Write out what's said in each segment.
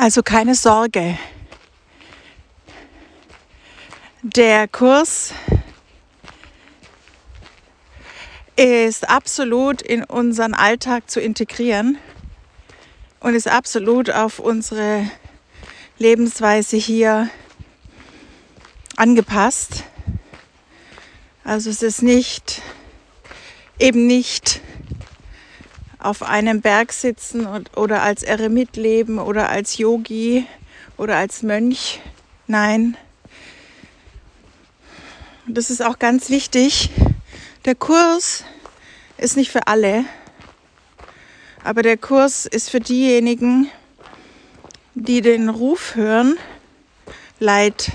Also keine Sorge. Der Kurs ist absolut in unseren Alltag zu integrieren und ist absolut auf unsere Lebensweise hier angepasst. Also es ist nicht eben nicht auf einem Berg sitzen und, oder als Eremit leben oder als Yogi oder als Mönch. Nein. Das ist auch ganz wichtig. Der Kurs ist nicht für alle, aber der Kurs ist für diejenigen, die den Ruf hören, Leid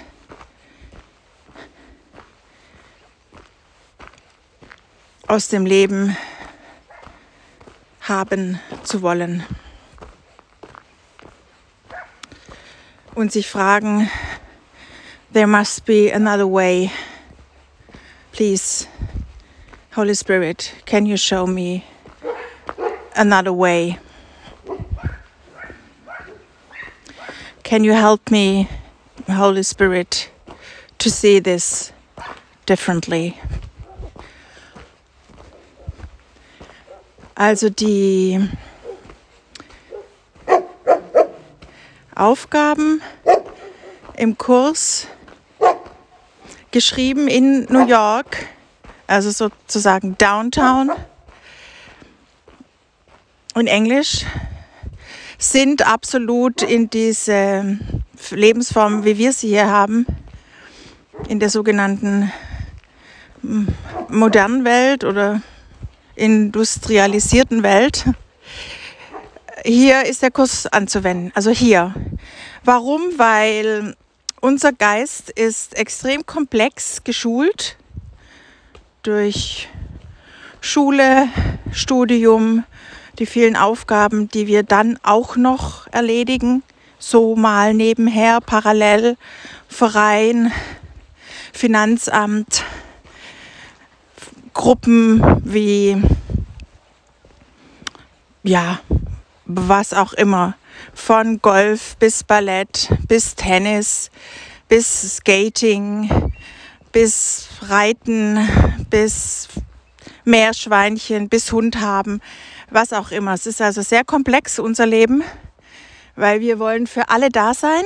aus dem Leben haben zu wollen. Und sich fragen, there must be another way. Please, Holy Spirit, can you show me another way? Can you help me, Holy Spirit, to see this differently? Also die Aufgaben im Kurs geschrieben in New York, also sozusagen Downtown. In Englisch, sind absolut in diese Lebensform, wie wir sie hier haben, in der sogenannten hm, modernen Welt oder industrialisierten Welt. Hier ist der Kurs anzuwenden, also hier. Warum? Weil unser Geist ist extrem komplex geschult durch Schule, Studium, die vielen Aufgaben, die wir dann auch noch erledigen, so mal nebenher, parallel, Verein, Finanzamt, Gruppen wie, ja, was auch immer, von Golf bis Ballett, bis Tennis, bis Skating, bis Reiten, bis Meerschweinchen, bis Hund haben, was auch immer. Es ist also sehr komplex, unser Leben, weil wir wollen für alle da sein.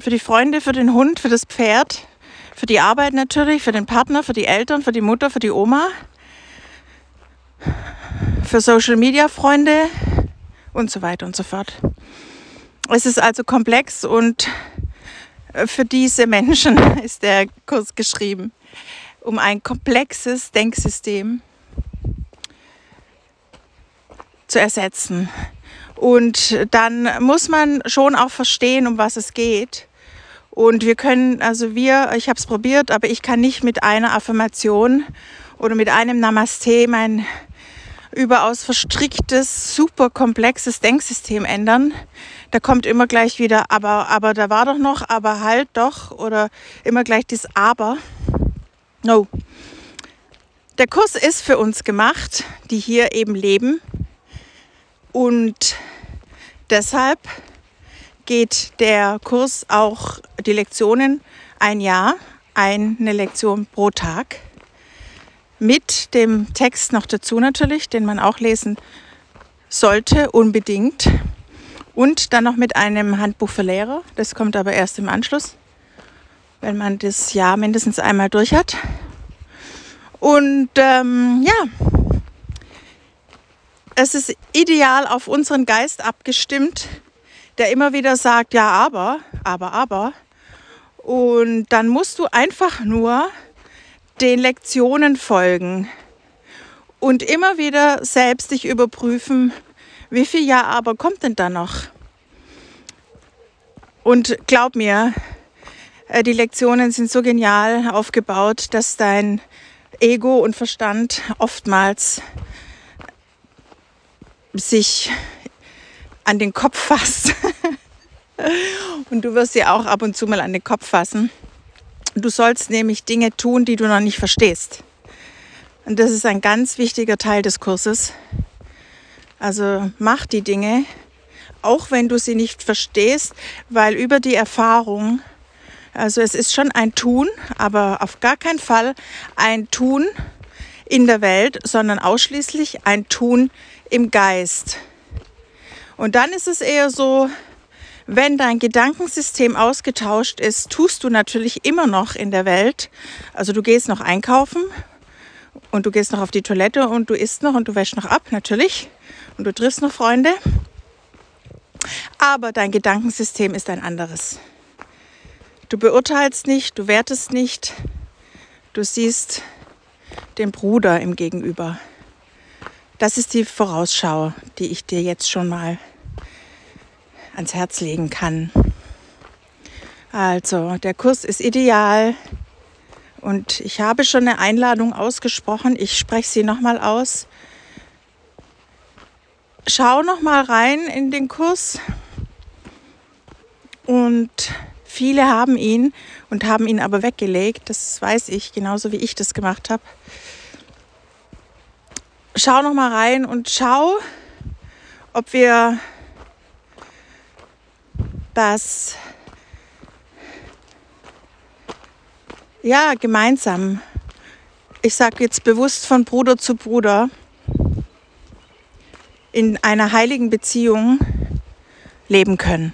Für die Freunde, für den Hund, für das Pferd, für die Arbeit natürlich, für den Partner, für die Eltern, für die Mutter, für die Oma, für Social Media Freunde und so weiter und so fort. Es ist also komplex und für diese Menschen ist der Kurs geschrieben, um ein komplexes Denksystem zu ersetzen. Und dann muss man schon auch verstehen, um was es geht. Und wir können, also wir, ich habe es probiert, aber ich kann nicht mit einer Affirmation oder mit einem Namaste mein überaus verstricktes, super komplexes Denksystem ändern. Da kommt immer gleich wieder, aber, aber da war doch noch, aber halt doch oder immer gleich das Aber. No. Der Kurs ist für uns gemacht, die hier eben leben. Und deshalb geht der Kurs auch die Lektionen ein Jahr, eine Lektion pro Tag. Mit dem Text noch dazu natürlich, den man auch lesen sollte, unbedingt. Und dann noch mit einem Handbuch für Lehrer. Das kommt aber erst im Anschluss, wenn man das Jahr mindestens einmal durch hat. Und ähm, ja, es ist ideal auf unseren Geist abgestimmt der immer wieder sagt, ja, aber, aber, aber. Und dann musst du einfach nur den Lektionen folgen und immer wieder selbst dich überprüfen, wie viel Ja, aber kommt denn da noch? Und glaub mir, äh, die Lektionen sind so genial aufgebaut, dass dein Ego und Verstand oftmals sich an den Kopf fasst. und du wirst dir auch ab und zu mal an den Kopf fassen. Du sollst nämlich Dinge tun, die du noch nicht verstehst. Und das ist ein ganz wichtiger Teil des Kurses. Also mach die Dinge, auch wenn du sie nicht verstehst, weil über die Erfahrung, also es ist schon ein Tun, aber auf gar keinen Fall ein Tun in der Welt, sondern ausschließlich ein Tun im Geist. Und dann ist es eher so, wenn dein Gedankensystem ausgetauscht ist, tust du natürlich immer noch in der Welt. Also du gehst noch einkaufen und du gehst noch auf die Toilette und du isst noch und du wäschst noch ab, natürlich. Und du triffst noch Freunde. Aber dein Gedankensystem ist ein anderes. Du beurteilst nicht, du wertest nicht, du siehst den Bruder im Gegenüber. Das ist die Vorausschau, die ich dir jetzt schon mal ans Herz legen kann. Also, der Kurs ist ideal und ich habe schon eine Einladung ausgesprochen. Ich spreche sie nochmal aus. Schau nochmal rein in den Kurs und viele haben ihn und haben ihn aber weggelegt. Das weiß ich, genauso wie ich das gemacht habe. Schau nochmal rein und schau, ob wir dass ja gemeinsam, ich sage jetzt bewusst von Bruder zu Bruder, in einer heiligen Beziehung leben können.